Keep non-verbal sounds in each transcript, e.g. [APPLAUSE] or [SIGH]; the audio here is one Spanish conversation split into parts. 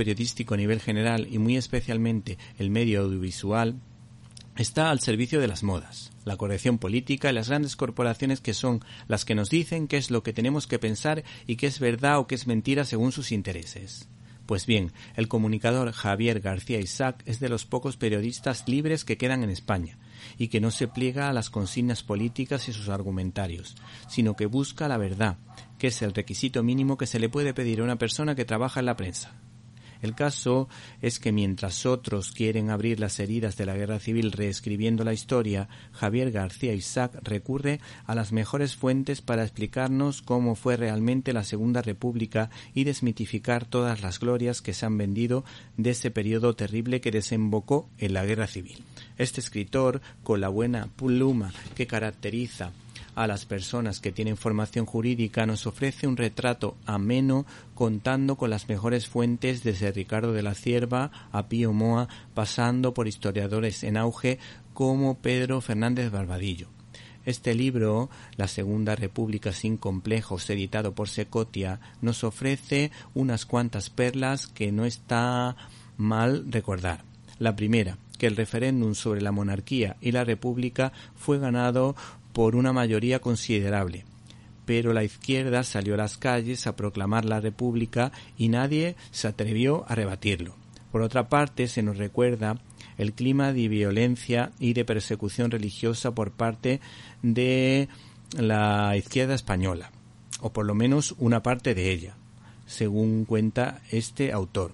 Periodístico a nivel general y muy especialmente el medio audiovisual está al servicio de las modas, la corrección política y las grandes corporaciones que son las que nos dicen qué es lo que tenemos que pensar y qué es verdad o qué es mentira según sus intereses. Pues bien, el comunicador Javier García Isaac es de los pocos periodistas libres que quedan en España y que no se pliega a las consignas políticas y sus argumentarios, sino que busca la verdad, que es el requisito mínimo que se le puede pedir a una persona que trabaja en la prensa. El caso es que mientras otros quieren abrir las heridas de la guerra civil reescribiendo la historia, Javier García Isaac recurre a las mejores fuentes para explicarnos cómo fue realmente la Segunda República y desmitificar todas las glorias que se han vendido de ese periodo terrible que desembocó en la guerra civil. Este escritor, con la buena pluma que caracteriza a las personas que tienen formación jurídica nos ofrece un retrato ameno contando con las mejores fuentes desde Ricardo de la Cierva a Pío Moa pasando por historiadores en auge como Pedro Fernández Barbadillo. Este libro, La Segunda República sin complejos, editado por Secotia, nos ofrece unas cuantas perlas que no está mal recordar. La primera, que el referéndum sobre la monarquía y la república fue ganado por una mayoría considerable. Pero la izquierda salió a las calles a proclamar la República y nadie se atrevió a rebatirlo. Por otra parte, se nos recuerda el clima de violencia y de persecución religiosa por parte de la izquierda española, o por lo menos una parte de ella, según cuenta este autor.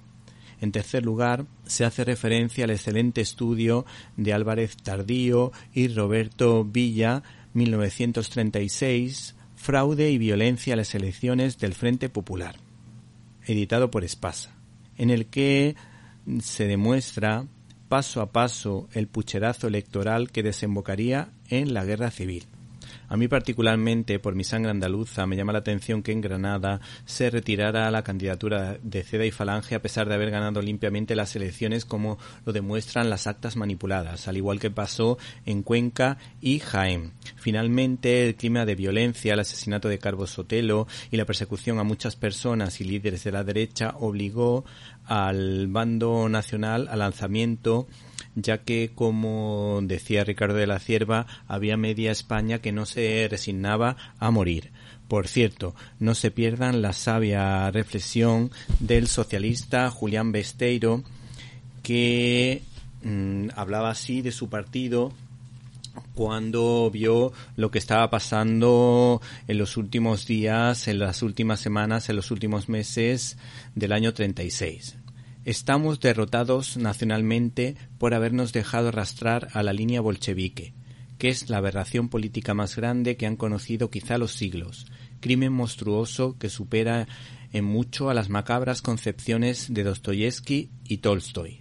En tercer lugar, se hace referencia al excelente estudio de Álvarez Tardío y Roberto Villa 1936, Fraude y violencia a las elecciones del Frente Popular, editado por Espasa, en el que se demuestra paso a paso el pucherazo electoral que desembocaría en la guerra civil. A mí particularmente, por mi sangre andaluza, me llama la atención que en Granada se retirara la candidatura de Ceda y Falange a pesar de haber ganado limpiamente las elecciones como lo demuestran las actas manipuladas, al igual que pasó en Cuenca y Jaén. Finalmente, el clima de violencia, el asesinato de Carlos Sotelo y la persecución a muchas personas y líderes de la derecha obligó al bando nacional al lanzamiento ya que, como decía Ricardo de la Cierva, había media España que no se resignaba a morir. Por cierto, no se pierdan la sabia reflexión del socialista Julián Besteiro, que mm, hablaba así de su partido cuando vio lo que estaba pasando en los últimos días, en las últimas semanas, en los últimos meses del año 36. Estamos derrotados nacionalmente por habernos dejado arrastrar a la línea bolchevique, que es la aberración política más grande que han conocido quizá los siglos, crimen monstruoso que supera en mucho a las macabras concepciones de Dostoyevsky y Tolstoy.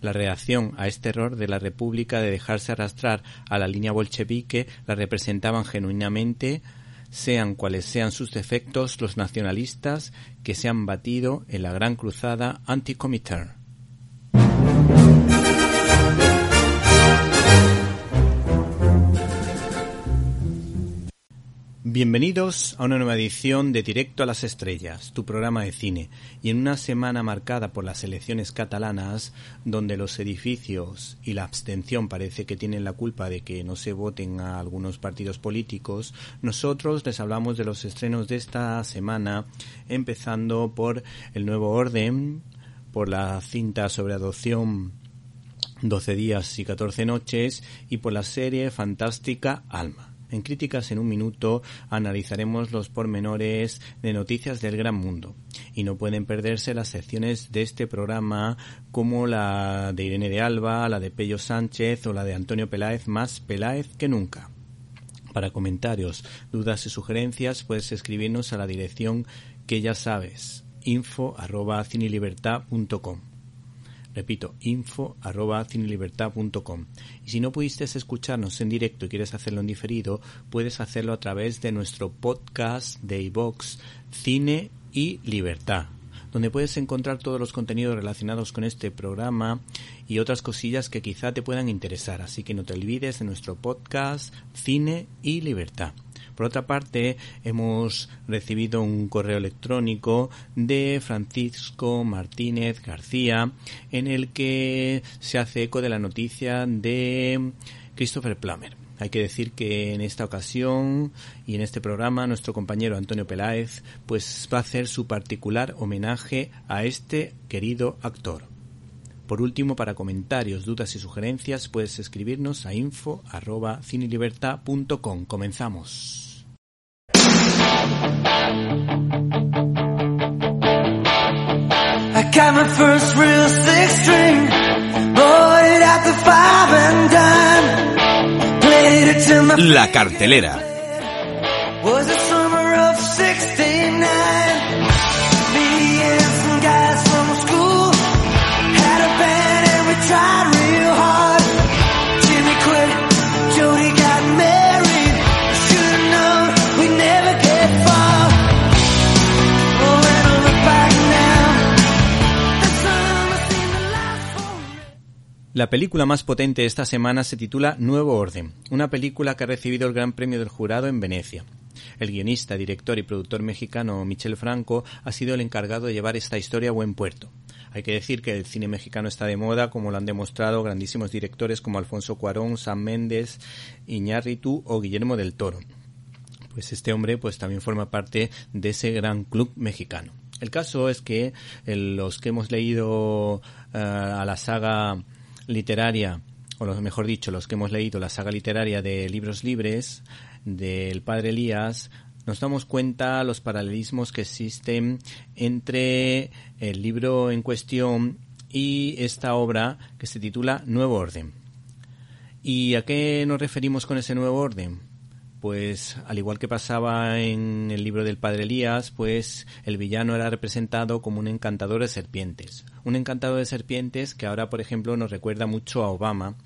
La reacción a este error de la República de dejarse arrastrar a la línea bolchevique la representaban genuinamente sean cuales sean sus defectos, los nacionalistas que se han batido en la gran cruzada anti-Comintern. Bienvenidos a una nueva edición de Directo a las Estrellas, tu programa de cine, y en una semana marcada por las elecciones catalanas, donde los edificios y la abstención parece que tienen la culpa de que no se voten a algunos partidos políticos, nosotros les hablamos de los estrenos de esta semana, empezando por El Nuevo Orden, por la cinta sobre adopción 12 días y 14 noches, y por la serie fantástica Alma. En Críticas en un Minuto analizaremos los pormenores de noticias del gran mundo. Y no pueden perderse las secciones de este programa como la de Irene de Alba, la de Pello Sánchez o la de Antonio Peláez, más Peláez que nunca. Para comentarios, dudas y sugerencias puedes escribirnos a la dirección que ya sabes, info arroba Repito, info arroba cinelibertad.com. Y si no pudiste escucharnos en directo y quieres hacerlo en diferido, puedes hacerlo a través de nuestro podcast de iVox Cine y Libertad donde puedes encontrar todos los contenidos relacionados con este programa y otras cosillas que quizá te puedan interesar. Así que no te olvides de nuestro podcast Cine y Libertad. Por otra parte, hemos recibido un correo electrónico de Francisco Martínez García en el que se hace eco de la noticia de Christopher Plummer. Hay que decir que en esta ocasión y en este programa nuestro compañero Antonio Peláez pues va a hacer su particular homenaje a este querido actor. Por último, para comentarios, dudas y sugerencias puedes escribirnos a info arroba Comenzamos. I got my first real six string, bought it at the five and dime, played it to my La cartelera. La película más potente esta semana se titula Nuevo Orden, una película que ha recibido el Gran Premio del Jurado en Venecia. El guionista, director y productor mexicano Michel Franco ha sido el encargado de llevar esta historia a buen puerto. Hay que decir que el cine mexicano está de moda, como lo han demostrado grandísimos directores como Alfonso Cuarón, Sam Méndez, Iñárritu o Guillermo del Toro. Pues este hombre pues también forma parte de ese gran club mexicano. El caso es que eh, los que hemos leído eh, a la saga literaria, o mejor dicho, los que hemos leído la saga literaria de Libros Libres, del padre Elías, nos damos cuenta los paralelismos que existen entre el libro en cuestión y esta obra que se titula Nuevo Orden. ¿Y a qué nos referimos con ese nuevo orden? Pues al igual que pasaba en el libro del padre Elías, pues el villano era representado como un encantador de serpientes. Un encantador de serpientes que ahora, por ejemplo, nos recuerda mucho a Obama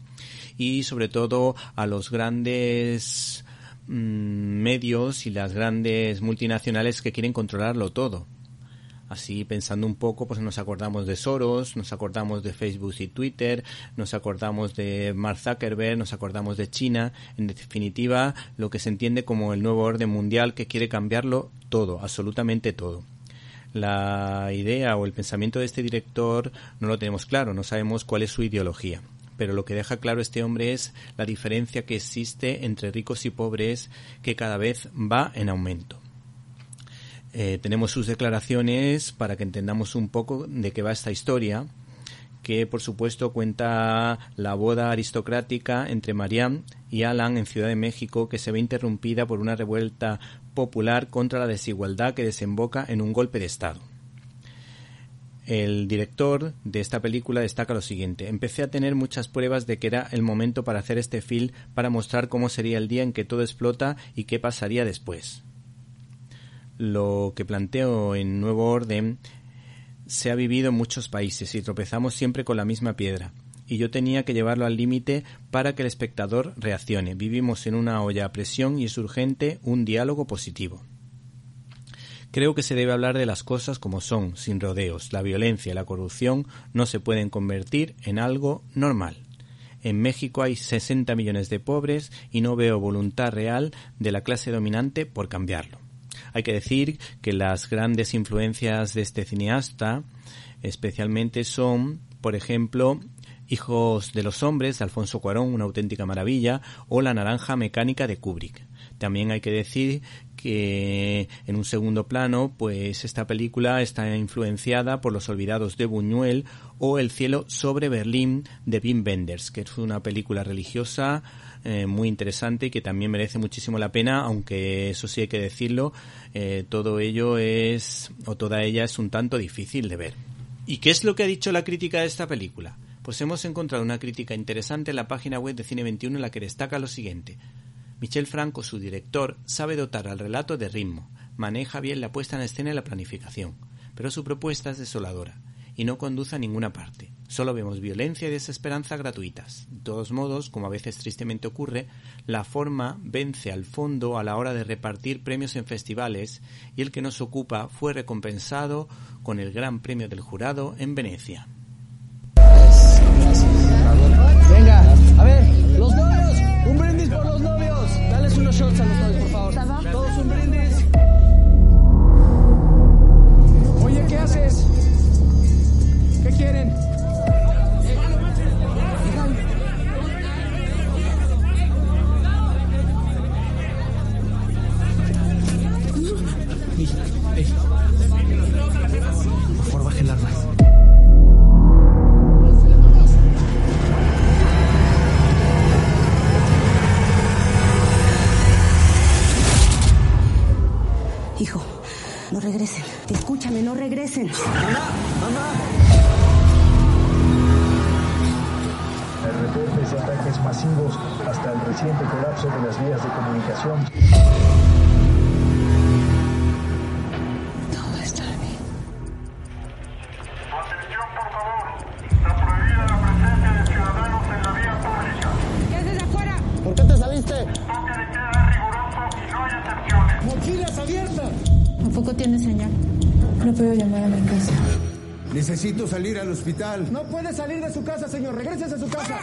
y sobre todo a los grandes mm, medios y las grandes multinacionales que quieren controlarlo todo. Así pensando un poco, pues nos acordamos de Soros, nos acordamos de Facebook y Twitter, nos acordamos de Mark Zuckerberg, nos acordamos de China, en definitiva, lo que se entiende como el nuevo orden mundial que quiere cambiarlo todo, absolutamente todo. La idea o el pensamiento de este director no lo tenemos claro, no sabemos cuál es su ideología pero lo que deja claro este hombre es la diferencia que existe entre ricos y pobres que cada vez va en aumento. Eh, tenemos sus declaraciones para que entendamos un poco de qué va esta historia, que por supuesto cuenta la boda aristocrática entre Marianne y Alan en Ciudad de México, que se ve interrumpida por una revuelta popular contra la desigualdad que desemboca en un golpe de Estado. El director de esta película destaca lo siguiente. Empecé a tener muchas pruebas de que era el momento para hacer este film para mostrar cómo sería el día en que todo explota y qué pasaría después. Lo que planteo en Nuevo Orden se ha vivido en muchos países y tropezamos siempre con la misma piedra. Y yo tenía que llevarlo al límite para que el espectador reaccione. Vivimos en una olla a presión y es urgente un diálogo positivo. Creo que se debe hablar de las cosas como son, sin rodeos. La violencia y la corrupción no se pueden convertir en algo normal. En México hay 60 millones de pobres y no veo voluntad real de la clase dominante por cambiarlo. Hay que decir que las grandes influencias de este cineasta especialmente son, por ejemplo, Hijos de los Hombres de Alfonso Cuarón, una auténtica maravilla, o La Naranja Mecánica de Kubrick. También hay que decir que en un segundo plano, pues esta película está influenciada por Los Olvidados de Buñuel o El cielo sobre Berlín de Wim Wenders, que es una película religiosa eh, muy interesante y que también merece muchísimo la pena, aunque eso sí hay que decirlo, eh, todo ello es, o toda ella es un tanto difícil de ver. ¿Y qué es lo que ha dicho la crítica de esta película? Pues hemos encontrado una crítica interesante en la página web de Cine 21 en la que destaca lo siguiente. Michel Franco, su director, sabe dotar al relato de ritmo, maneja bien la puesta en escena y la planificación, pero su propuesta es desoladora y no conduce a ninguna parte. Solo vemos violencia y desesperanza gratuitas. De todos modos, como a veces tristemente ocurre, la forma vence al fondo a la hora de repartir premios en festivales y el que nos ocupa fue recompensado con el Gran Premio del Jurado en Venecia. Venga, a ver, los novios, un brindis por los novios. Dales unos shots a los novios, por favor. Ooh. Salir al hospital. No puede salir de su casa, señor. Regrese a su casa.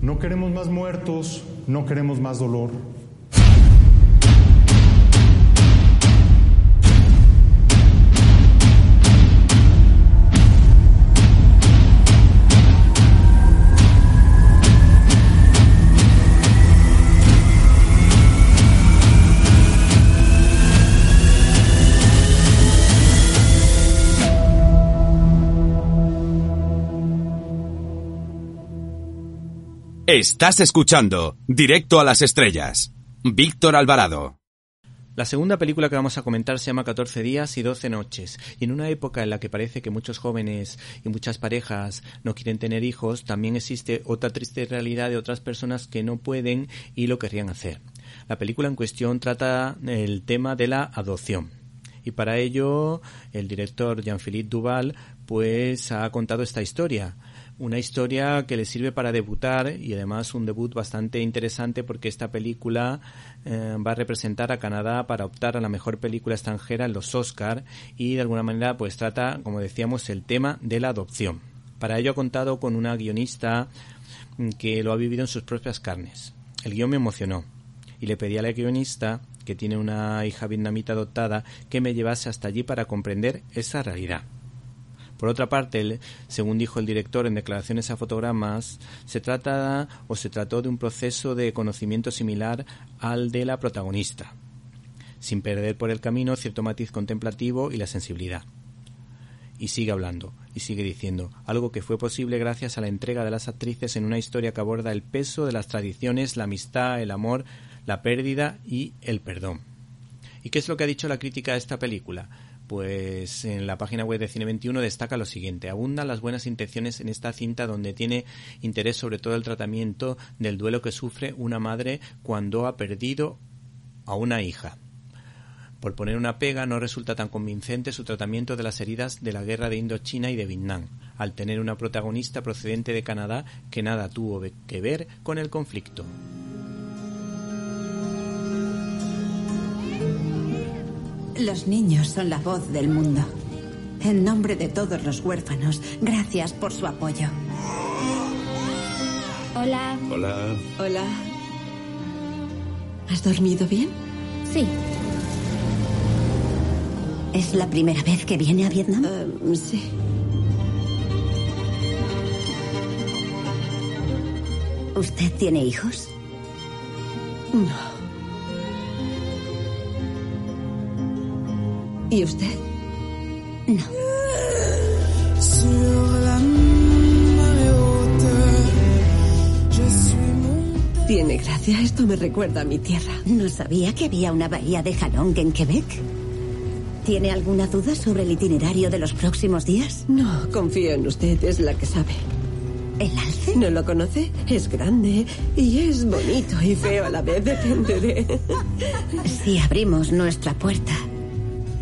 No queremos más muertos, no queremos más dolor. Estás escuchando Directo a las Estrellas. Víctor Alvarado. La segunda película que vamos a comentar se llama 14 días y 12 noches. Y en una época en la que parece que muchos jóvenes y muchas parejas no quieren tener hijos, también existe otra triste realidad de otras personas que no pueden y lo querrían hacer. La película en cuestión trata el tema de la adopción. Y para ello, el director Jean-Philippe Duval pues ha contado esta historia una historia que le sirve para debutar y además un debut bastante interesante porque esta película eh, va a representar a Canadá para optar a la mejor película extranjera en los Oscar y de alguna manera pues trata, como decíamos, el tema de la adopción. Para ello ha contado con una guionista mm, que lo ha vivido en sus propias carnes. El guion me emocionó y le pedí a la guionista, que tiene una hija vietnamita adoptada, que me llevase hasta allí para comprender esa realidad. Por otra parte, según dijo el director en declaraciones a fotogramas, se trata o se trató de un proceso de conocimiento similar al de la protagonista, sin perder por el camino cierto matiz contemplativo y la sensibilidad. Y sigue hablando, y sigue diciendo, algo que fue posible gracias a la entrega de las actrices en una historia que aborda el peso de las tradiciones, la amistad, el amor, la pérdida y el perdón. ¿Y qué es lo que ha dicho la crítica a esta película? Pues en la página web de Cine 21 destaca lo siguiente. Abundan las buenas intenciones en esta cinta donde tiene interés sobre todo el tratamiento del duelo que sufre una madre cuando ha perdido a una hija. Por poner una pega, no resulta tan convincente su tratamiento de las heridas de la guerra de Indochina y de Vietnam, al tener una protagonista procedente de Canadá que nada tuvo que ver con el conflicto. Los niños son la voz del mundo. En nombre de todos los huérfanos, gracias por su apoyo. Hola. Hola. Hola. ¿Has dormido bien? Sí. ¿Es la primera vez que viene a Vietnam? Uh, sí. ¿Usted tiene hijos? No. ¿Y usted? No. Tiene gracia. Esto me recuerda a mi tierra. No sabía que había una bahía de Halong en Quebec. ¿Tiene alguna duda sobre el itinerario de los próximos días? No, confío en usted. Es la que sabe. ¿El alce? ¿No lo conoce? Es grande y es bonito y feo a la vez. Depende de... Si abrimos nuestra puerta,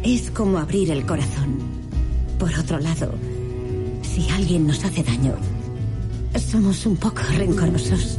es como abrir el corazón. Por otro lado, si alguien nos hace daño, somos un poco rencorosos.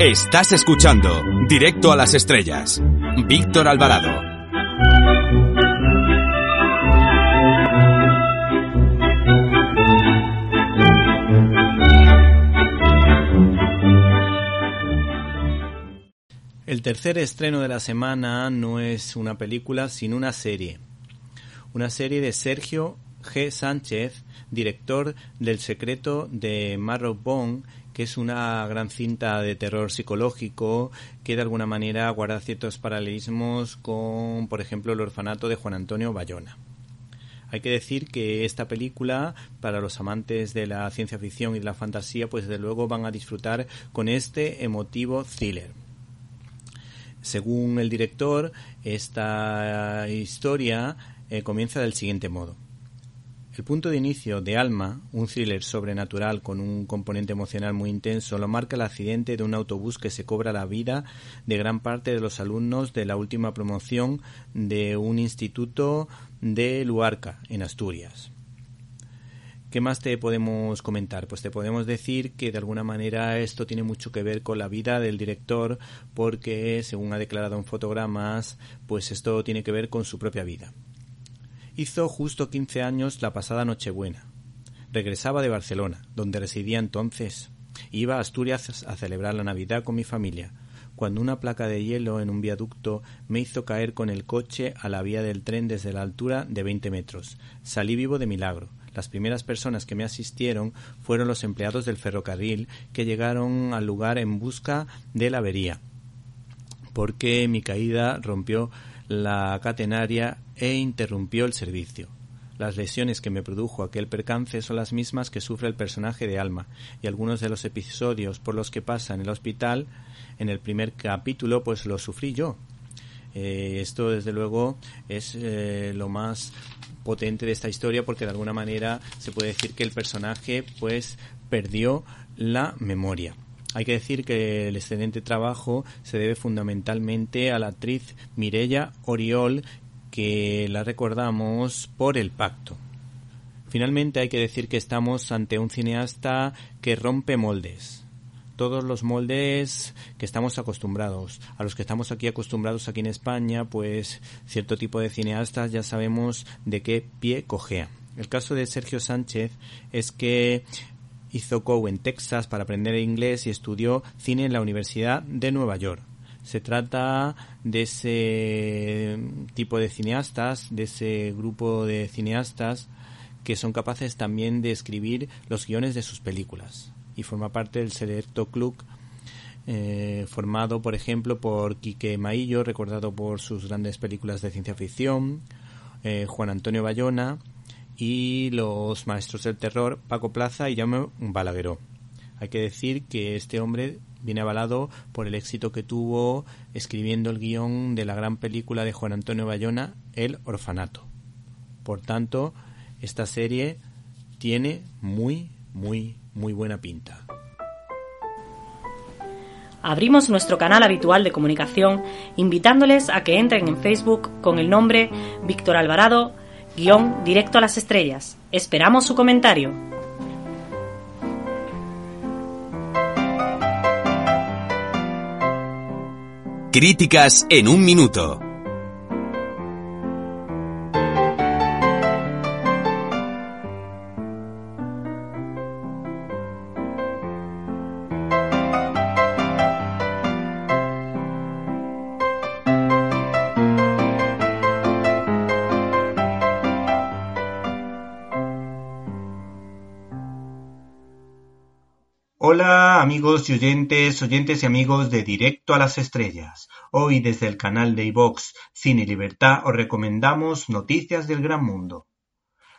Estás escuchando Directo a las Estrellas. Víctor Alvarado. El tercer estreno de la semana no es una película, sino una serie. Una serie de Sergio G. Sánchez, director del secreto de Marrowbone que es una gran cinta de terror psicológico que de alguna manera guarda ciertos paralelismos con, por ejemplo, el orfanato de Juan Antonio Bayona. Hay que decir que esta película, para los amantes de la ciencia ficción y de la fantasía, pues desde luego van a disfrutar con este emotivo thriller. Según el director, esta historia eh, comienza del siguiente modo. El punto de inicio de Alma, un thriller sobrenatural con un componente emocional muy intenso, lo marca el accidente de un autobús que se cobra la vida de gran parte de los alumnos de la última promoción de un instituto de Luarca, en Asturias. ¿Qué más te podemos comentar? Pues te podemos decir que de alguna manera esto tiene mucho que ver con la vida del director porque, según ha declarado en fotogramas, pues esto tiene que ver con su propia vida. Hizo justo 15 años la pasada Nochebuena. Regresaba de Barcelona, donde residía entonces. Iba a Asturias a celebrar la Navidad con mi familia, cuando una placa de hielo en un viaducto me hizo caer con el coche a la vía del tren desde la altura de 20 metros. Salí vivo de milagro. Las primeras personas que me asistieron fueron los empleados del ferrocarril que llegaron al lugar en busca de la avería, porque mi caída rompió la catenaria e interrumpió el servicio. Las lesiones que me produjo aquel percance son las mismas que sufre el personaje de Alma, y algunos de los episodios por los que pasa en el hospital, en el primer capítulo, pues los sufrí yo. Eh, esto, desde luego, es eh, lo más potente de esta historia porque de alguna manera se puede decir que el personaje pues perdió la memoria. Hay que decir que el excelente trabajo se debe fundamentalmente a la actriz Mirella Oriol, que la recordamos por el pacto. Finalmente hay que decir que estamos ante un cineasta que rompe moldes. Todos los moldes que estamos acostumbrados, a los que estamos aquí acostumbrados aquí en España, pues cierto tipo de cineastas ya sabemos de qué pie cojea. El caso de Sergio Sánchez es que hizo COU en Texas para aprender inglés y estudió cine en la Universidad de Nueva York. Se trata de ese tipo de cineastas, de ese grupo de cineastas que son capaces también de escribir los guiones de sus películas. Y forma parte del selecto club eh, formado, por ejemplo, por Quique Maillo, recordado por sus grandes películas de ciencia ficción, eh, Juan Antonio Bayona y los maestros del terror, Paco Plaza y Jaume Balagueró. Hay que decir que este hombre viene avalado por el éxito que tuvo escribiendo el guion de la gran película de Juan Antonio Bayona, El Orfanato. Por tanto, esta serie tiene muy, muy, muy buena pinta. Abrimos nuestro canal habitual de comunicación invitándoles a que entren en Facebook con el nombre Víctor Alvarado, guion directo a las estrellas. Esperamos su comentario. Críticas en un minuto. Hola amigos y oyentes, oyentes y amigos de Directo a las Estrellas. Hoy desde el canal de iVox Cine y Libertad os recomendamos Noticias del Gran Mundo.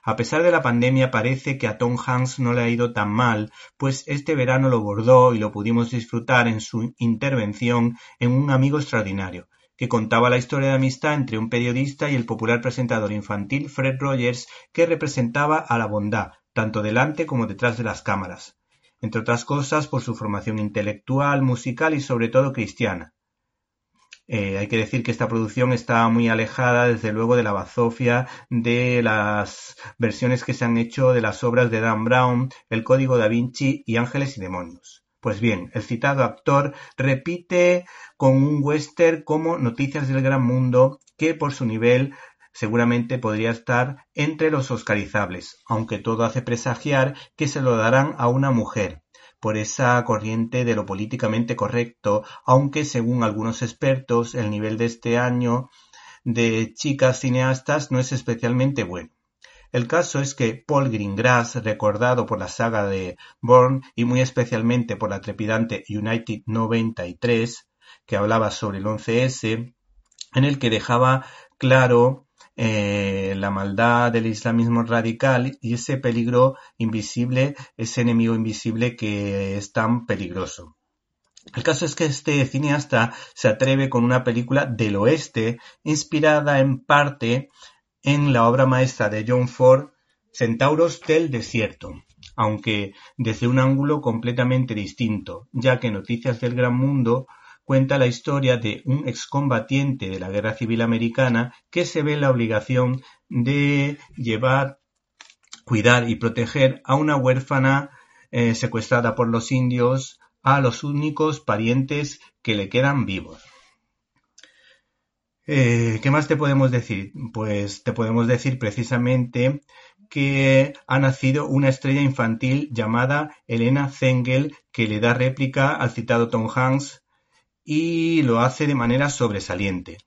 A pesar de la pandemia parece que a Tom Hanks no le ha ido tan mal, pues este verano lo bordó y lo pudimos disfrutar en su intervención en Un amigo extraordinario, que contaba la historia de amistad entre un periodista y el popular presentador infantil Fred Rogers, que representaba a la bondad, tanto delante como detrás de las cámaras entre otras cosas por su formación intelectual, musical y sobre todo cristiana. Eh, hay que decir que esta producción está muy alejada, desde luego, de la bazofia de las versiones que se han hecho de las obras de Dan Brown, El Código da Vinci y Ángeles y Demonios. Pues bien, el citado actor repite con un western como Noticias del Gran Mundo, que por su nivel seguramente podría estar entre los oscarizables, aunque todo hace presagiar que se lo darán a una mujer, por esa corriente de lo políticamente correcto, aunque según algunos expertos el nivel de este año de chicas cineastas no es especialmente bueno. El caso es que Paul Greengrass, recordado por la saga de Bourne y muy especialmente por la trepidante United 93, que hablaba sobre el 11S, en el que dejaba claro eh, la maldad del islamismo radical y ese peligro invisible, ese enemigo invisible que es tan peligroso. El caso es que este cineasta se atreve con una película del oeste inspirada en parte en la obra maestra de John Ford, Centauros del Desierto, aunque desde un ángulo completamente distinto, ya que Noticias del Gran Mundo cuenta la historia de un excombatiente de la Guerra Civil Americana que se ve en la obligación de llevar, cuidar y proteger a una huérfana eh, secuestrada por los indios a los únicos parientes que le quedan vivos. Eh, ¿Qué más te podemos decir? Pues te podemos decir precisamente que ha nacido una estrella infantil llamada Elena Zengel que le da réplica al citado Tom Hanks y lo hace de manera sobresaliente.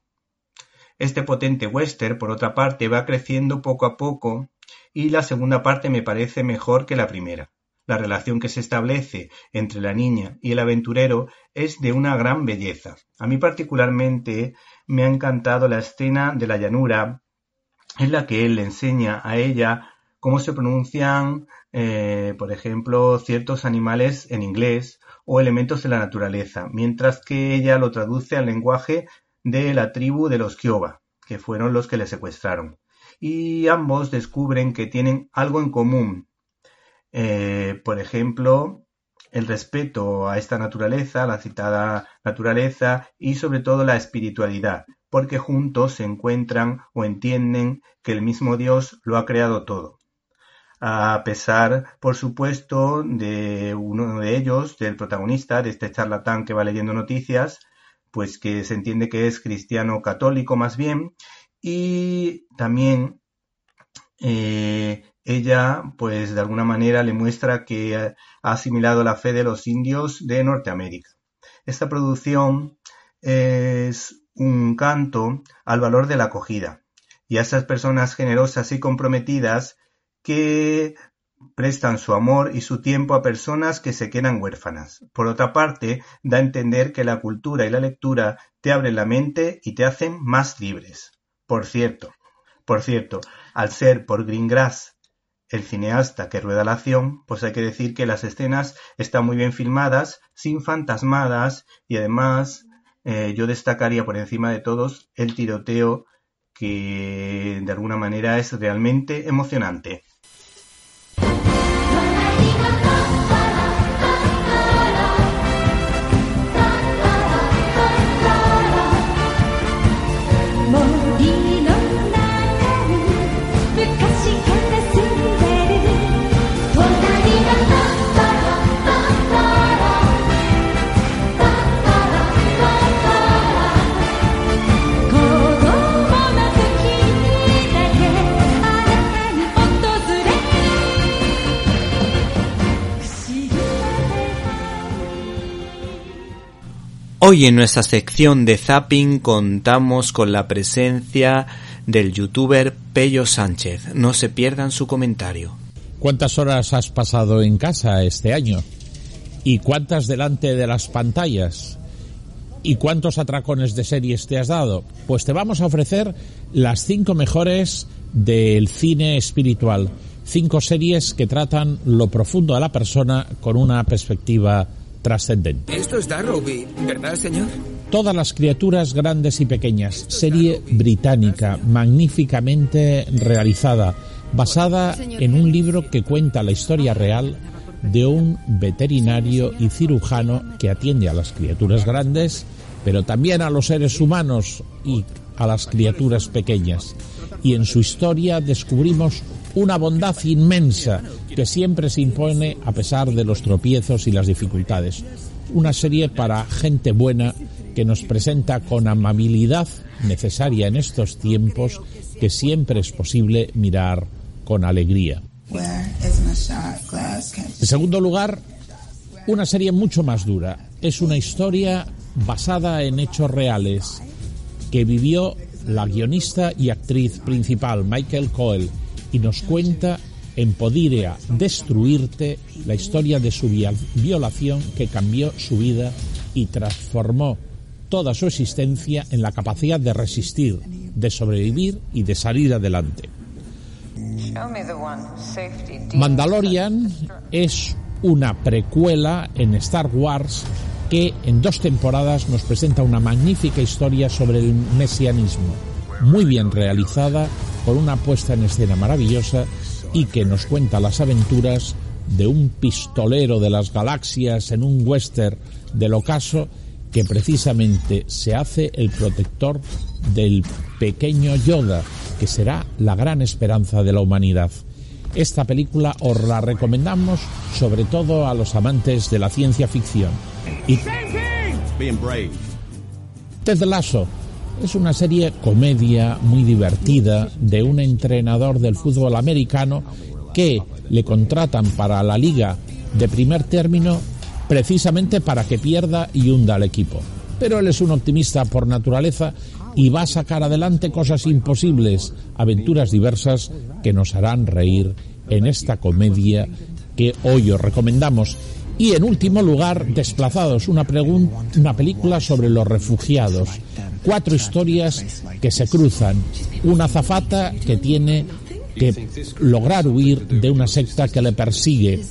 Este potente western, por otra parte, va creciendo poco a poco y la segunda parte me parece mejor que la primera. La relación que se establece entre la niña y el aventurero es de una gran belleza. A mí particularmente me ha encantado la escena de la llanura en la que él le enseña a ella cómo se pronuncian, eh, por ejemplo, ciertos animales en inglés o elementos de la naturaleza, mientras que ella lo traduce al lenguaje de la tribu de los Kiowa, que fueron los que le secuestraron. Y ambos descubren que tienen algo en común. Eh, por ejemplo, el respeto a esta naturaleza, la citada naturaleza, y sobre todo la espiritualidad, porque juntos se encuentran o entienden que el mismo Dios lo ha creado todo a pesar, por supuesto, de uno de ellos, del protagonista, de este charlatán que va leyendo noticias, pues que se entiende que es cristiano católico más bien, y también eh, ella, pues de alguna manera le muestra que ha asimilado la fe de los indios de Norteamérica. Esta producción es un canto al valor de la acogida y a esas personas generosas y comprometidas que prestan su amor y su tiempo a personas que se quedan huérfanas. Por otra parte, da a entender que la cultura y la lectura te abren la mente y te hacen más libres. Por cierto, por cierto, al ser por Greengrass el cineasta que rueda la acción, pues hay que decir que las escenas están muy bien filmadas, sin fantasmadas y además eh, yo destacaría por encima de todos el tiroteo que de alguna manera es realmente emocionante. Hoy en nuestra sección de Zapping contamos con la presencia del youtuber Pello Sánchez. No se pierdan su comentario. ¿Cuántas horas has pasado en casa este año? ¿Y cuántas delante de las pantallas? ¿Y cuántos atracones de series te has dado? Pues te vamos a ofrecer las cinco mejores del cine espiritual. Cinco series que tratan lo profundo de la persona con una perspectiva trascendente. Esto es Darrowby, ¿verdad, señor? Todas las criaturas grandes y pequeñas, serie británica, magníficamente realizada, basada en un libro que cuenta la historia real de un veterinario y cirujano que atiende a las criaturas grandes, pero también a los seres humanos y a las criaturas pequeñas. Y en su historia descubrimos una bondad inmensa que siempre se impone a pesar de los tropiezos y las dificultades. Una serie para gente buena que nos presenta con amabilidad necesaria en estos tiempos que siempre es posible mirar con alegría. En segundo lugar, una serie mucho más dura. Es una historia basada en hechos reales que vivió la guionista y actriz principal Michael Coel y nos cuenta en Podirea Destruirte la historia de su violación que cambió su vida y transformó toda su existencia en la capacidad de resistir, de sobrevivir y de salir adelante. Mandalorian es una precuela en Star Wars que en dos temporadas nos presenta una magnífica historia sobre el mesianismo, muy bien realizada por una puesta en escena maravillosa y que nos cuenta las aventuras de un pistolero de las galaxias en un western del ocaso que precisamente se hace el protector del pequeño Yoda, que será la gran esperanza de la humanidad. Esta película os la recomendamos sobre todo a los amantes de la ciencia ficción. Y Ted Lasso es una serie comedia muy divertida de un entrenador del fútbol americano que le contratan para la liga de primer término precisamente para que pierda y hunda al equipo. Pero él es un optimista por naturaleza y va a sacar adelante cosas imposibles, aventuras diversas que nos harán reír en esta comedia que hoy os recomendamos. Y en último lugar, Desplazados, una, una película sobre los refugiados. Cuatro historias que se cruzan. Una zafata que tiene que lograr huir de una secta que le persigue.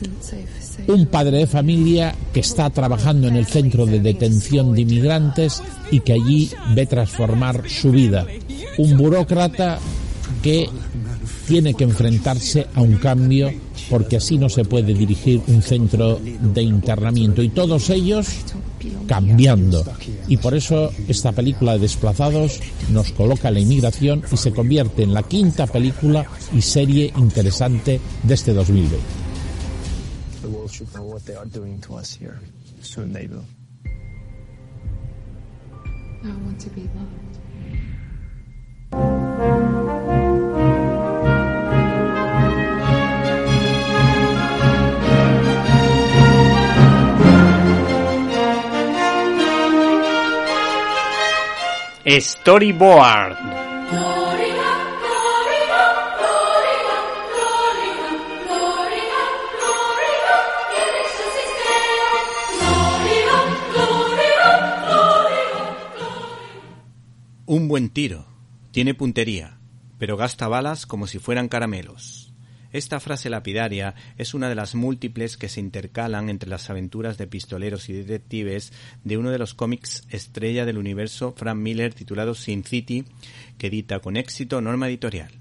Un padre de familia que está trabajando en el centro de detención de inmigrantes y que allí ve transformar su vida. Un burócrata que tiene que enfrentarse a un cambio porque así no se puede dirigir un centro de internamiento y todos ellos cambiando. Y por eso esta película de Desplazados nos coloca la inmigración y se convierte en la quinta película y serie interesante de este 2020. Storyboard. Un buen tiro. Tiene puntería, pero gasta balas como si fueran caramelos. Esta frase lapidaria es una de las múltiples que se intercalan entre las aventuras de pistoleros y detectives de uno de los cómics estrella del universo Frank Miller titulado Sin City, que edita con éxito Norma Editorial.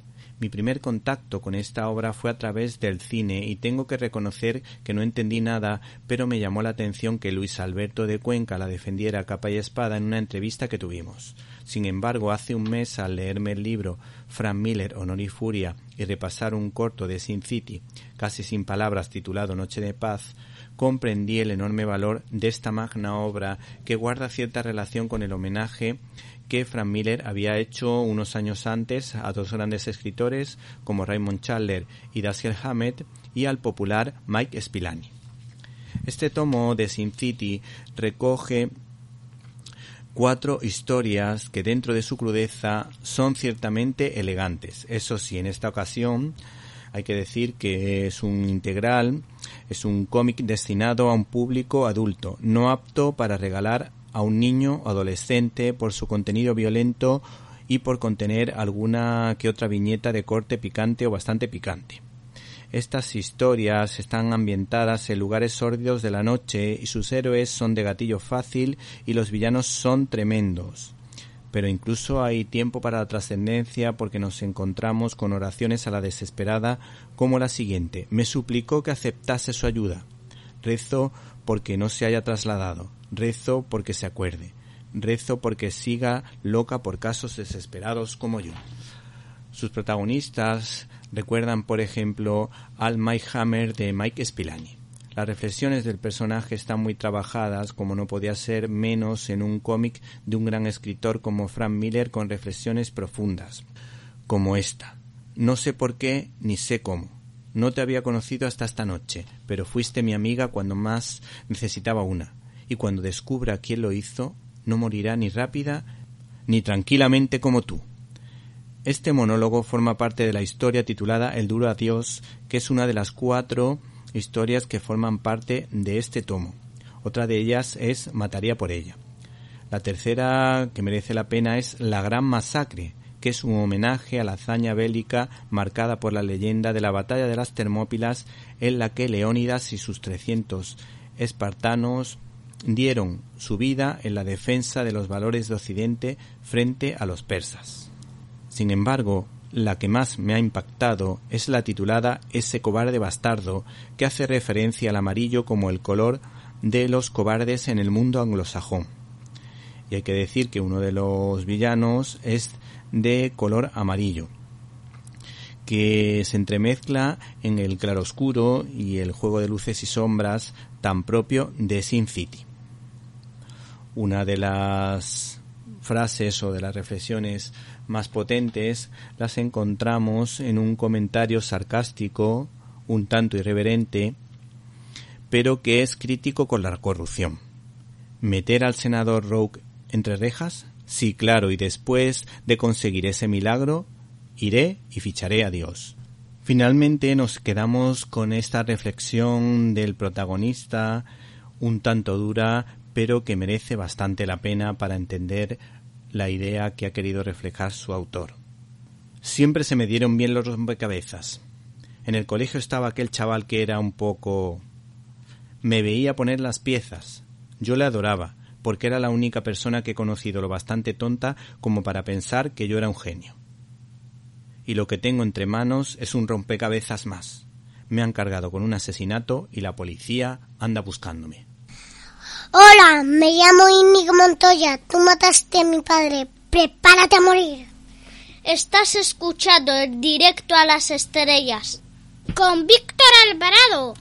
Mi primer contacto con esta obra fue a través del cine y tengo que reconocer que no entendí nada, pero me llamó la atención que Luis Alberto de Cuenca la defendiera capa y espada en una entrevista que tuvimos. Sin embargo, hace un mes, al leerme el libro Frank Miller, Honor y Furia y repasar un corto de Sin City, casi sin palabras, titulado Noche de Paz, comprendí el enorme valor de esta magna obra que guarda cierta relación con el homenaje que Frank Miller había hecho unos años antes a dos grandes escritores como Raymond Chandler y Dashiell Hammett y al popular Mike Spillane. Este tomo de Sin City recoge cuatro historias que dentro de su crudeza son ciertamente elegantes. Eso sí, en esta ocasión hay que decir que es un integral, es un cómic destinado a un público adulto, no apto para regalar a un niño o adolescente por su contenido violento y por contener alguna que otra viñeta de corte picante o bastante picante. Estas historias están ambientadas en lugares sórdidos de la noche y sus héroes son de gatillo fácil y los villanos son tremendos. Pero incluso hay tiempo para la trascendencia porque nos encontramos con oraciones a la desesperada como la siguiente. Me suplicó que aceptase su ayuda. Rezo porque no se haya trasladado. Rezo porque se acuerde. Rezo porque siga loca por casos desesperados como yo. Sus protagonistas recuerdan, por ejemplo, al Mike Hammer de Mike Spillane. Las reflexiones del personaje están muy trabajadas, como no podía ser menos en un cómic de un gran escritor como Frank Miller con reflexiones profundas, como esta. No sé por qué ni sé cómo. No te había conocido hasta esta noche, pero fuiste mi amiga cuando más necesitaba una, y cuando descubra quién lo hizo, no morirá ni rápida ni tranquilamente como tú. Este monólogo forma parte de la historia titulada El duro adiós, que es una de las cuatro historias que forman parte de este tomo. Otra de ellas es Mataría por ella. La tercera que merece la pena es La Gran Masacre, que es un homenaje a la hazaña bélica marcada por la leyenda de la batalla de las Termópilas en la que Leónidas y sus trescientos espartanos dieron su vida en la defensa de los valores de Occidente frente a los persas. Sin embargo, la que más me ha impactado es la titulada Ese cobarde bastardo, que hace referencia al amarillo como el color de los cobardes en el mundo anglosajón. Y hay que decir que uno de los villanos es de color amarillo, que se entremezcla en el claroscuro y el juego de luces y sombras tan propio de Sin City. Una de las frases o de las reflexiones más potentes las encontramos en un comentario sarcástico, un tanto irreverente, pero que es crítico con la corrupción. ¿Meter al senador Rogue entre rejas? Sí, claro, y después de conseguir ese milagro, iré y ficharé a Dios. Finalmente nos quedamos con esta reflexión del protagonista, un tanto dura, pero que merece bastante la pena para entender la idea que ha querido reflejar su autor. Siempre se me dieron bien los rompecabezas. En el colegio estaba aquel chaval que era un poco... Me veía poner las piezas. Yo le adoraba, porque era la única persona que he conocido lo bastante tonta como para pensar que yo era un genio. Y lo que tengo entre manos es un rompecabezas más. Me han cargado con un asesinato y la policía anda buscándome. Hola, me llamo Inigo Montoya. Tú mataste a mi padre. Prepárate a morir. Estás escuchando el directo a las estrellas con Víctor Alvarado.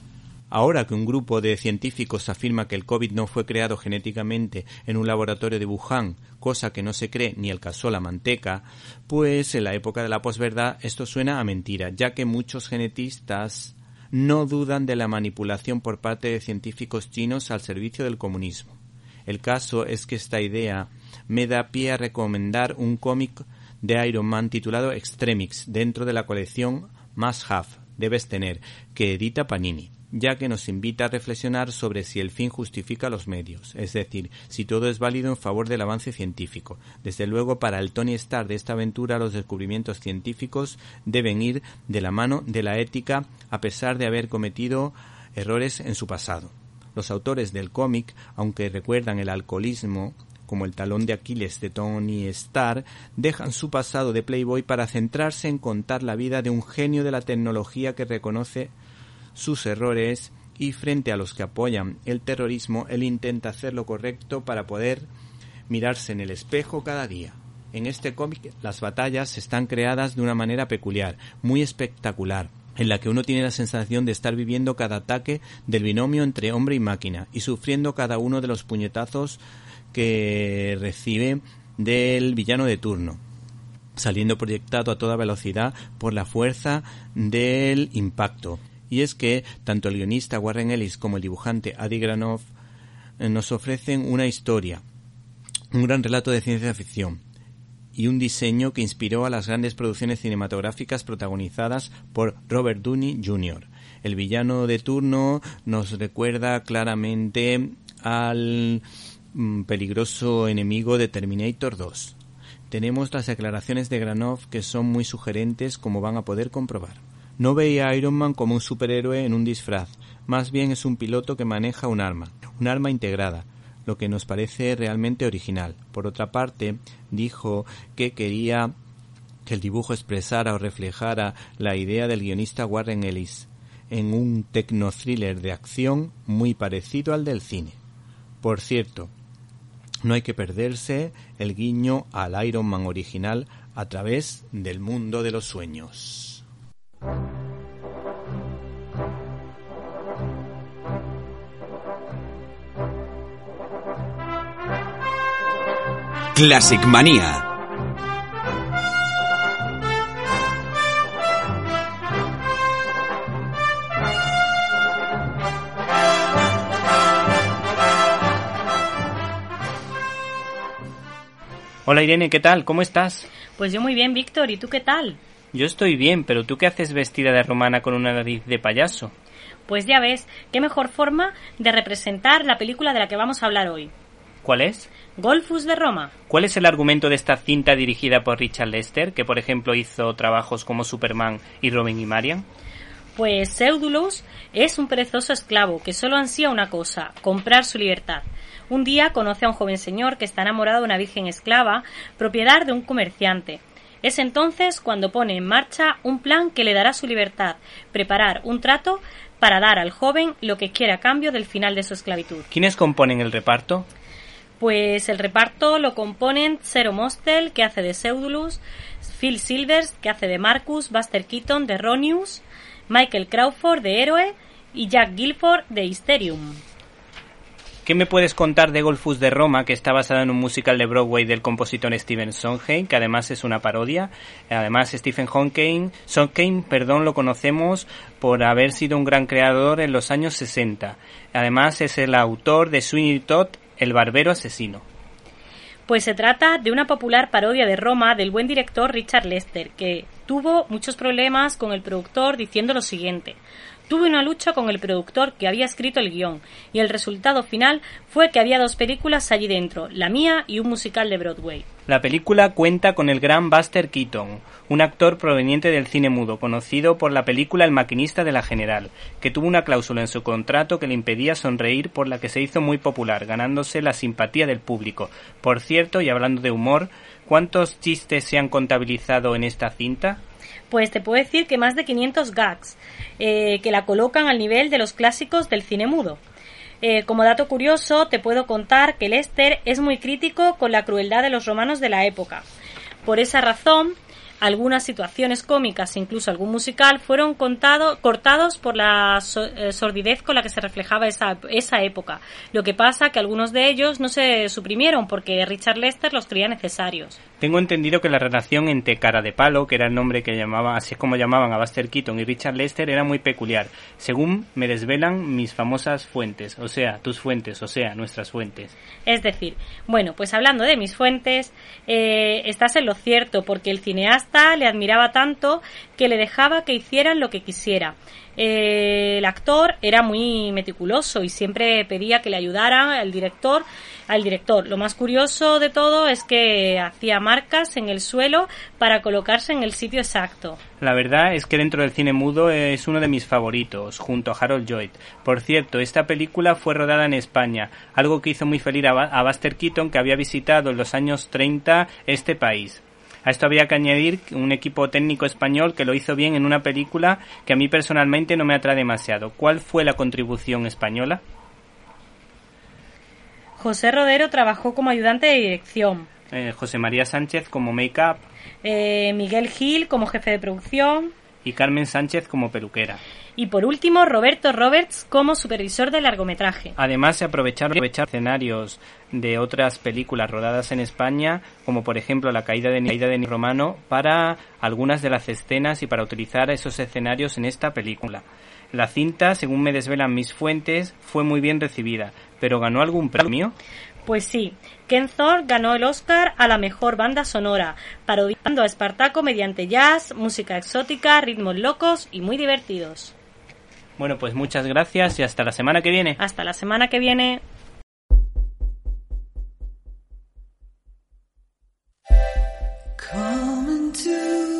Ahora que un grupo de científicos afirma que el COVID no fue creado genéticamente en un laboratorio de Wuhan, cosa que no se cree ni el caso la manteca, pues en la época de la posverdad esto suena a mentira, ya que muchos genetistas no dudan de la manipulación por parte de científicos chinos al servicio del comunismo. El caso es que esta idea me da pie a recomendar un cómic de Iron Man titulado Extremix dentro de la colección Must Have, debes tener, que edita Panini ya que nos invita a reflexionar sobre si el fin justifica los medios, es decir, si todo es válido en favor del avance científico. Desde luego, para el Tony Stark de esta aventura, los descubrimientos científicos deben ir de la mano de la ética, a pesar de haber cometido errores en su pasado. Los autores del cómic, aunque recuerdan el alcoholismo como el talón de Aquiles de Tony Stark, dejan su pasado de Playboy para centrarse en contar la vida de un genio de la tecnología que reconoce sus errores y frente a los que apoyan el terrorismo, él intenta hacer lo correcto para poder mirarse en el espejo cada día. En este cómic las batallas están creadas de una manera peculiar, muy espectacular, en la que uno tiene la sensación de estar viviendo cada ataque del binomio entre hombre y máquina y sufriendo cada uno de los puñetazos que recibe del villano de turno, saliendo proyectado a toda velocidad por la fuerza del impacto y es que tanto el guionista Warren Ellis como el dibujante Adi Granoff eh, nos ofrecen una historia, un gran relato de ciencia ficción y un diseño que inspiró a las grandes producciones cinematográficas protagonizadas por Robert Downey Jr. El villano de turno nos recuerda claramente al mm, peligroso enemigo de Terminator 2. Tenemos las declaraciones de Granoff que son muy sugerentes como van a poder comprobar. No veía a Iron Man como un superhéroe en un disfraz, más bien es un piloto que maneja un arma, un arma integrada, lo que nos parece realmente original. Por otra parte, dijo que quería que el dibujo expresara o reflejara la idea del guionista Warren Ellis en un tecno-thriller de acción muy parecido al del cine. Por cierto, no hay que perderse el guiño al Iron Man original a través del mundo de los sueños. Classic Manía. Hola Irene, ¿qué tal? ¿Cómo estás? Pues yo muy bien, Víctor. ¿Y tú qué tal? Yo estoy bien, pero ¿tú qué haces vestida de romana con una nariz de payaso? Pues ya ves, qué mejor forma de representar la película de la que vamos a hablar hoy. ¿Cuál es? Golfus de Roma. ¿Cuál es el argumento de esta cinta dirigida por Richard Lester, que por ejemplo hizo trabajos como Superman y Robin y Marian? Pues Pseudulus es un perezoso esclavo que solo ansía una cosa, comprar su libertad. Un día conoce a un joven señor que está enamorado de una virgen esclava, propiedad de un comerciante. Es entonces cuando pone en marcha un plan que le dará su libertad, preparar un trato para dar al joven lo que quiere a cambio del final de su esclavitud. ¿Quiénes componen el reparto? Pues el reparto lo componen Zero Mostel, que hace de Pseudulus, Phil Silvers, que hace de Marcus, Buster Keaton, de Ronius, Michael Crawford, de Héroe, y Jack Gilford, de Hysterium. ¿Qué me puedes contar de Golfus de Roma, que está basada en un musical de Broadway del compositor Stephen Sondheim, que además es una parodia? Además, Stephen Sondheim, Sondheim perdón, lo conocemos por haber sido un gran creador en los años 60. Además, es el autor de Sweeney Todd, El barbero asesino. Pues se trata de una popular parodia de Roma del buen director Richard Lester, que tuvo muchos problemas con el productor diciendo lo siguiente. Tuve una lucha con el productor que había escrito el guion, y el resultado final fue que había dos películas allí dentro, la mía y un musical de Broadway. La película cuenta con el gran Buster Keaton, un actor proveniente del cine mudo, conocido por la película El maquinista de la General, que tuvo una cláusula en su contrato que le impedía sonreír por la que se hizo muy popular, ganándose la simpatía del público. Por cierto, y hablando de humor, ¿cuántos chistes se han contabilizado en esta cinta? Pues te puedo decir que más de 500 gags, eh, que la colocan al nivel de los clásicos del cine mudo. Eh, como dato curioso, te puedo contar que Lester es muy crítico con la crueldad de los romanos de la época. Por esa razón, Algunas situaciones cómicas e incluso algún musical fueron contado, cortados por la so- eh, sordidez con la que se reflejaba esa, esa época. Lo que pasa que algunos de ellos no se suprimieron porque Richard Lester los creía necesarios. Tengo entendido que la relación entre Cara de Palo, que era el nombre que llamaba, así es como llamaban a Buster Keaton y Richard Lester, era muy peculiar, según me desvelan mis famosas fuentes, o sea, tus fuentes, o sea, nuestras fuentes. Es decir, bueno, pues hablando de mis fuentes, eh, estás en lo cierto, porque el cineasta le admiraba tanto que le dejaba que hicieran lo que quisiera. Eh, el actor era muy meticuloso y siempre pedía que le ayudara al director, al director. Lo más curioso de todo es que hacía marcas en el suelo para colocarse en el sitio exacto. La verdad es que dentro del cine mudo es uno de mis favoritos, junto a Harold Lloyd. Por cierto, esta película fue rodada en España, algo que hizo muy feliz a a Buster Keaton, que había visitado en los años 30 este país. A esto había que añadir un equipo técnico español que lo hizo bien en una película que a mí personalmente no me atrae demasiado. ¿Cuál fue la contribución española? José Rodero trabajó como ayudante de dirección. Eh, José María Sánchez como make-up Eh, Miguel Gil como jefe de producción. Y Carmen Sánchez como peluquera. Y por último, Roberto Roberts como supervisor de largometraje. Además, se aprovecharon aprovechar escenarios de otras películas rodadas en España, como por ejemplo La caída de, caída de Ni Romano, para algunas de las escenas y para utilizar esos escenarios en esta película. La cinta, según me desvelan mis fuentes, fue muy bien recibida, pero ¿ganó algún premio? Pues sí, Ken Thorne ganó el Oscar a la mejor banda sonora, parodiando a Espartaco mediante jazz, música exótica, ritmos locos y muy divertidos. Bueno, pues muchas gracias y hasta la semana que viene. Hasta la semana que viene. Come into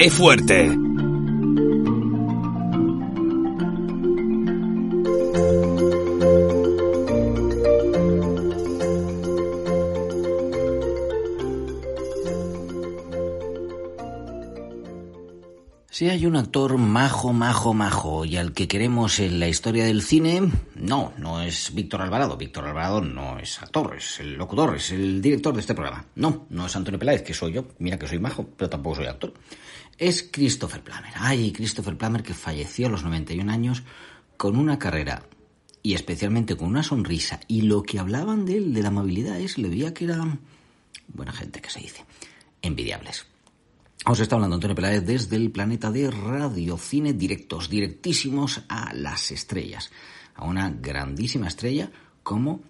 ¡Qué fuerte! Si hay un actor majo, majo, majo y al que queremos en la historia del cine, no, no es Víctor Alvarado. Víctor Alvarado no es actor, es el locutor, es el director de este programa. No, no es Antonio Peláez, que soy yo. Mira que soy majo, pero tampoco soy actor. Es Christopher Plummer. Ay, Christopher Plummer que falleció a los 91 años con una carrera y especialmente con una sonrisa. Y lo que hablaban de él, de la amabilidad, es, le veía que era buena gente, que se dice. Envidiables. Os está hablando Antonio Peláez desde el planeta de Radio Cine directos, directísimos a las estrellas, a una grandísima estrella como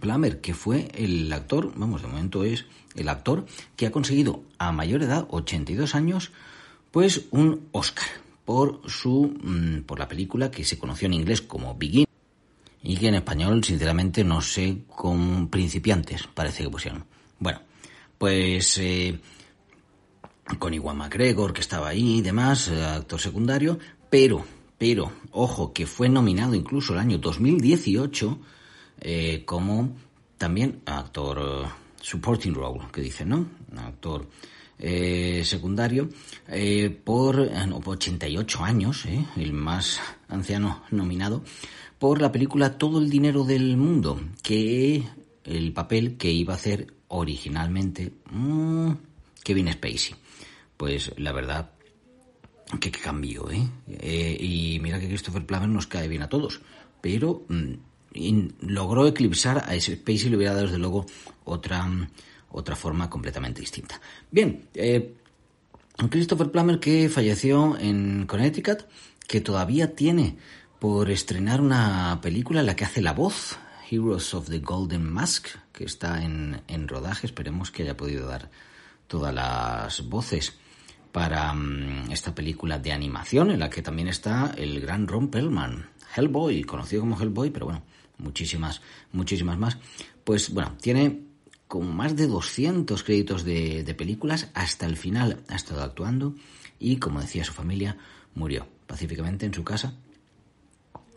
Plummer, que fue el actor, vamos, de momento es el actor que ha conseguido a mayor edad, 82 años, pues un Oscar por su mm, por la película que se conoció en inglés como Begin y que en español, sinceramente, no sé con principiantes, parece que pusieron. Bueno, pues eh, con Iwan McGregor, que estaba ahí y demás, eh, actor secundario, pero, pero, ojo, que fue nominado incluso el año 2018 eh, como también actor eh, supporting role, que dicen, ¿no? Actor eh, secundario por no, por 88 años, el más anciano nominado, por la película Todo el dinero del mundo, que el papel que iba a hacer originalmente mm, Kevin Spacey. Pues la verdad que qué cambio, ¿eh? Eh, Y mira que Christopher Plummer nos cae bien a todos, pero mm, in- logró eclipsar a ese Spacey y le hubiera dado desde luego otra, otra forma completamente distinta. Bien, eh, Christopher Plummer que falleció en Connecticut, que todavía tiene por estrenar una película en la que hace la voz, Heroes of the Golden Mask, que está en, en rodaje, esperemos que haya podido dar todas las voces para mm, esta película de animación en la que también está el gran Ron Perlman, Hellboy, conocido como Hellboy, pero bueno, muchísimas, muchísimas más. Pues bueno, tiene como más de 200 créditos de, de películas, hasta el final ha estado actuando y, como decía su familia, murió pacíficamente en su casa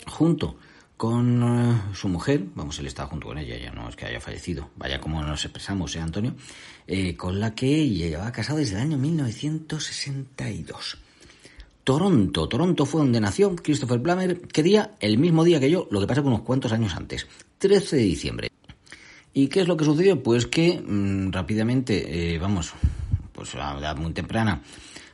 junto con eh, su mujer, vamos, él estaba junto con ella, ya no es que haya fallecido, vaya como nos expresamos, ¿eh, Antonio? Eh, con la que llevaba casado desde el año 1962. Toronto, Toronto fue donde nació Christopher Plummer, ¿qué día? El mismo día que yo, lo que pasa que unos cuantos años antes, 13 de diciembre. ¿Y qué es lo que sucedió? Pues que mm, rápidamente, eh, vamos, pues a edad muy temprana,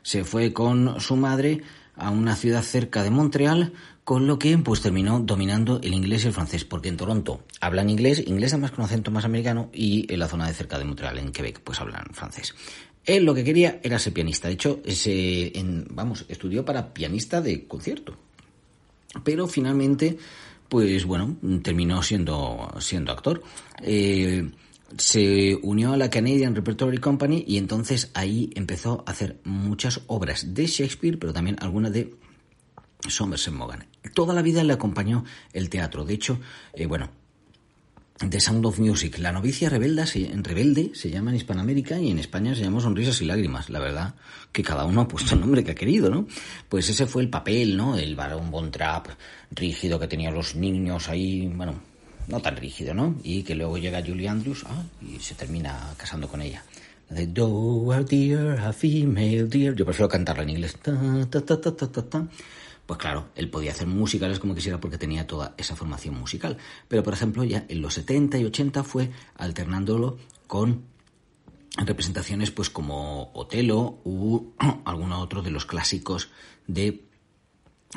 se fue con su madre a una ciudad cerca de Montreal, con lo que pues terminó dominando el inglés y el francés, porque en Toronto hablan inglés, inglés además con acento más americano, y en la zona de cerca de Montreal, en Quebec, pues hablan francés. Él lo que quería era ser pianista, de hecho, se, en- vamos, estudió para pianista de concierto, pero finalmente pues bueno, terminó siendo, siendo actor. Eh, se unió a la Canadian Repertory Company y entonces ahí empezó a hacer muchas obras de Shakespeare, pero también algunas de Somerset Maugham. Toda la vida le acompañó el teatro. De hecho, eh, bueno, The Sound of Music. La novicia rebelda se, rebelde se llama en Hispanoamérica y en España se llama Sonrisas y Lágrimas. La verdad que cada uno ha puesto el nombre que ha querido, ¿no? Pues ese fue el papel, ¿no? El varón Von Trapp rígido que tenía los niños ahí, bueno, no tan rígido, ¿no? Y que luego llega Julie Andrews ah, y se termina casando con ella. La de a dear, a female dear. Yo prefiero cantarla en inglés. Pues claro, él podía hacer musicales como quisiera porque tenía toda esa formación musical. Pero, por ejemplo, ya en los 70 y 80 fue alternándolo con representaciones pues como Otelo u [CLEARS THROAT] alguno otro de los clásicos de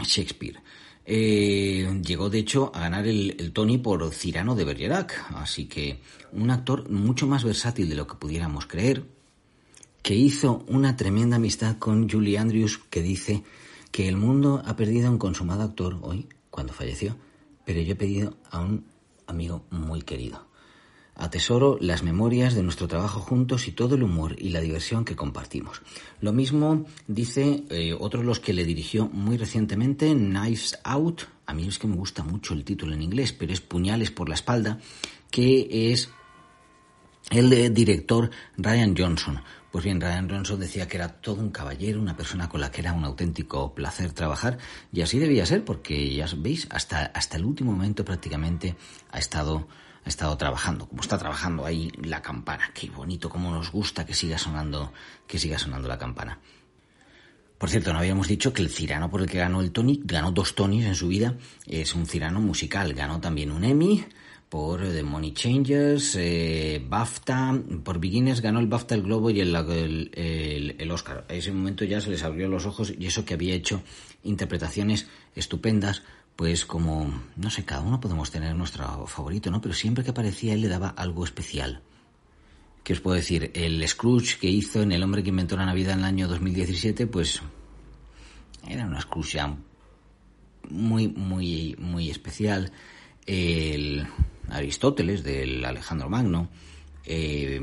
Shakespeare. Eh, llegó de hecho a ganar el, el Tony por Cirano de Bergerac, así que un actor mucho más versátil de lo que pudiéramos creer, que hizo una tremenda amistad con Julie Andrews, que dice que el mundo ha perdido a un consumado actor hoy, cuando falleció, pero yo he pedido a un amigo muy querido. Atesoro las memorias de nuestro trabajo juntos y todo el humor y la diversión que compartimos. Lo mismo dice eh, otro de los que le dirigió muy recientemente, Knives Out. A mí es que me gusta mucho el título en inglés, pero es Puñales por la espalda, que es el director Ryan Johnson. Pues bien, Ryan Johnson decía que era todo un caballero, una persona con la que era un auténtico placer trabajar, y así debía ser, porque ya veis, hasta, hasta el último momento prácticamente ha estado, ha estado trabajando, como está trabajando ahí la campana. Qué bonito, cómo nos gusta que siga sonando, que siga sonando la campana. Por cierto, no habíamos dicho que el Cirano por el que ganó el Tony, ganó dos Tonys en su vida, es un Cirano musical, ganó también un Emmy, por The Money Changers, eh, BAFTA, por Beginners ganó el BAFTA, el Globo y el, el, el, el, Oscar. A ese momento ya se les abrió los ojos y eso que había hecho interpretaciones estupendas, pues como, no sé, cada uno podemos tener nuestro favorito, ¿no? Pero siempre que aparecía él le daba algo especial. ¿Qué os puedo decir? El Scrooge que hizo en El hombre que inventó la Navidad en el año 2017, pues era una Scrooge ya muy, muy, muy especial. El Aristóteles, del Alejandro Magno. Eh,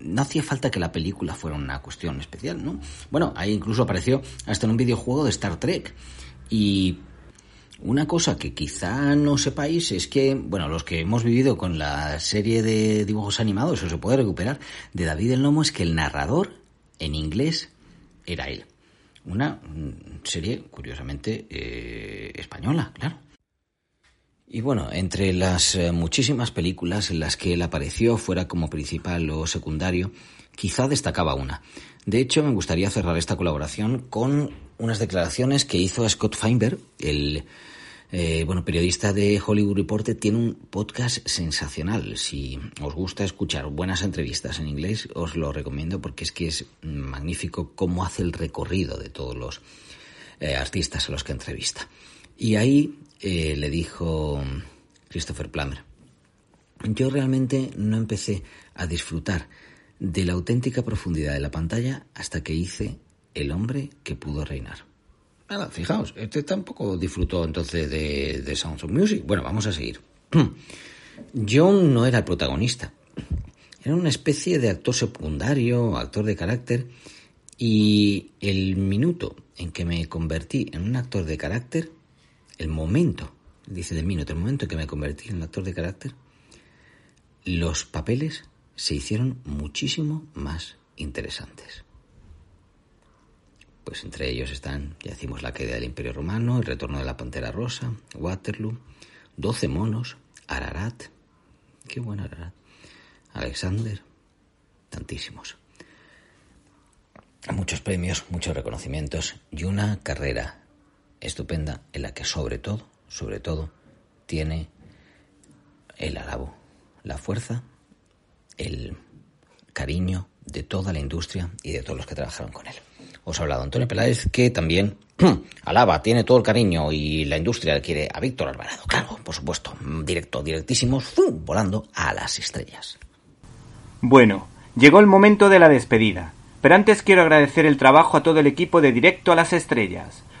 no hacía falta que la película fuera una cuestión especial, ¿no? Bueno, ahí incluso apareció hasta en un videojuego de Star Trek. Y una cosa que quizá no sepáis es que, bueno, los que hemos vivido con la serie de dibujos animados, eso se puede recuperar, de David el Lomo, es que el narrador en inglés era él. Una serie, curiosamente, eh, española, claro. Y bueno, entre las eh, muchísimas películas en las que él apareció, fuera como principal o secundario, quizá destacaba una. De hecho, me gustaría cerrar esta colaboración con unas declaraciones que hizo Scott Feinberg, el eh, bueno, periodista de Hollywood Reporter, tiene un podcast sensacional. Si os gusta escuchar buenas entrevistas en inglés, os lo recomiendo porque es que es magnífico cómo hace el recorrido de todos los eh, artistas a los que entrevista. Y ahí eh, le dijo Christopher Plummer, yo realmente no empecé a disfrutar de la auténtica profundidad de la pantalla hasta que hice El hombre que pudo reinar. Nada, fijaos, este tampoco disfrutó entonces de, de Sounds of Music. Bueno, vamos a seguir. [CLEARS THROAT] John no era el protagonista. Era una especie de actor secundario, actor de carácter, y el minuto en que me convertí en un actor de carácter el momento, dice de minuto, el momento en que me convertí en actor de carácter, los papeles se hicieron muchísimo más interesantes. Pues entre ellos están, ya decimos, la caída del Imperio Romano, el retorno de la Pantera Rosa, Waterloo, Doce monos, Ararat, qué bueno Ararat, Alexander, tantísimos. Muchos premios, muchos reconocimientos y una carrera estupenda en la que sobre todo, sobre todo, tiene el alabo, la fuerza, el cariño de toda la industria y de todos los que trabajaron con él. Os ha hablado Antonio Peláez, que también [CLEARS THROAT] alaba, tiene todo el cariño y la industria quiere a Víctor Alvarado. Claro, por supuesto, directo, directísimos, volando a las estrellas. Bueno, llegó el momento de la despedida, pero antes quiero agradecer el trabajo a todo el equipo de Directo a las Estrellas.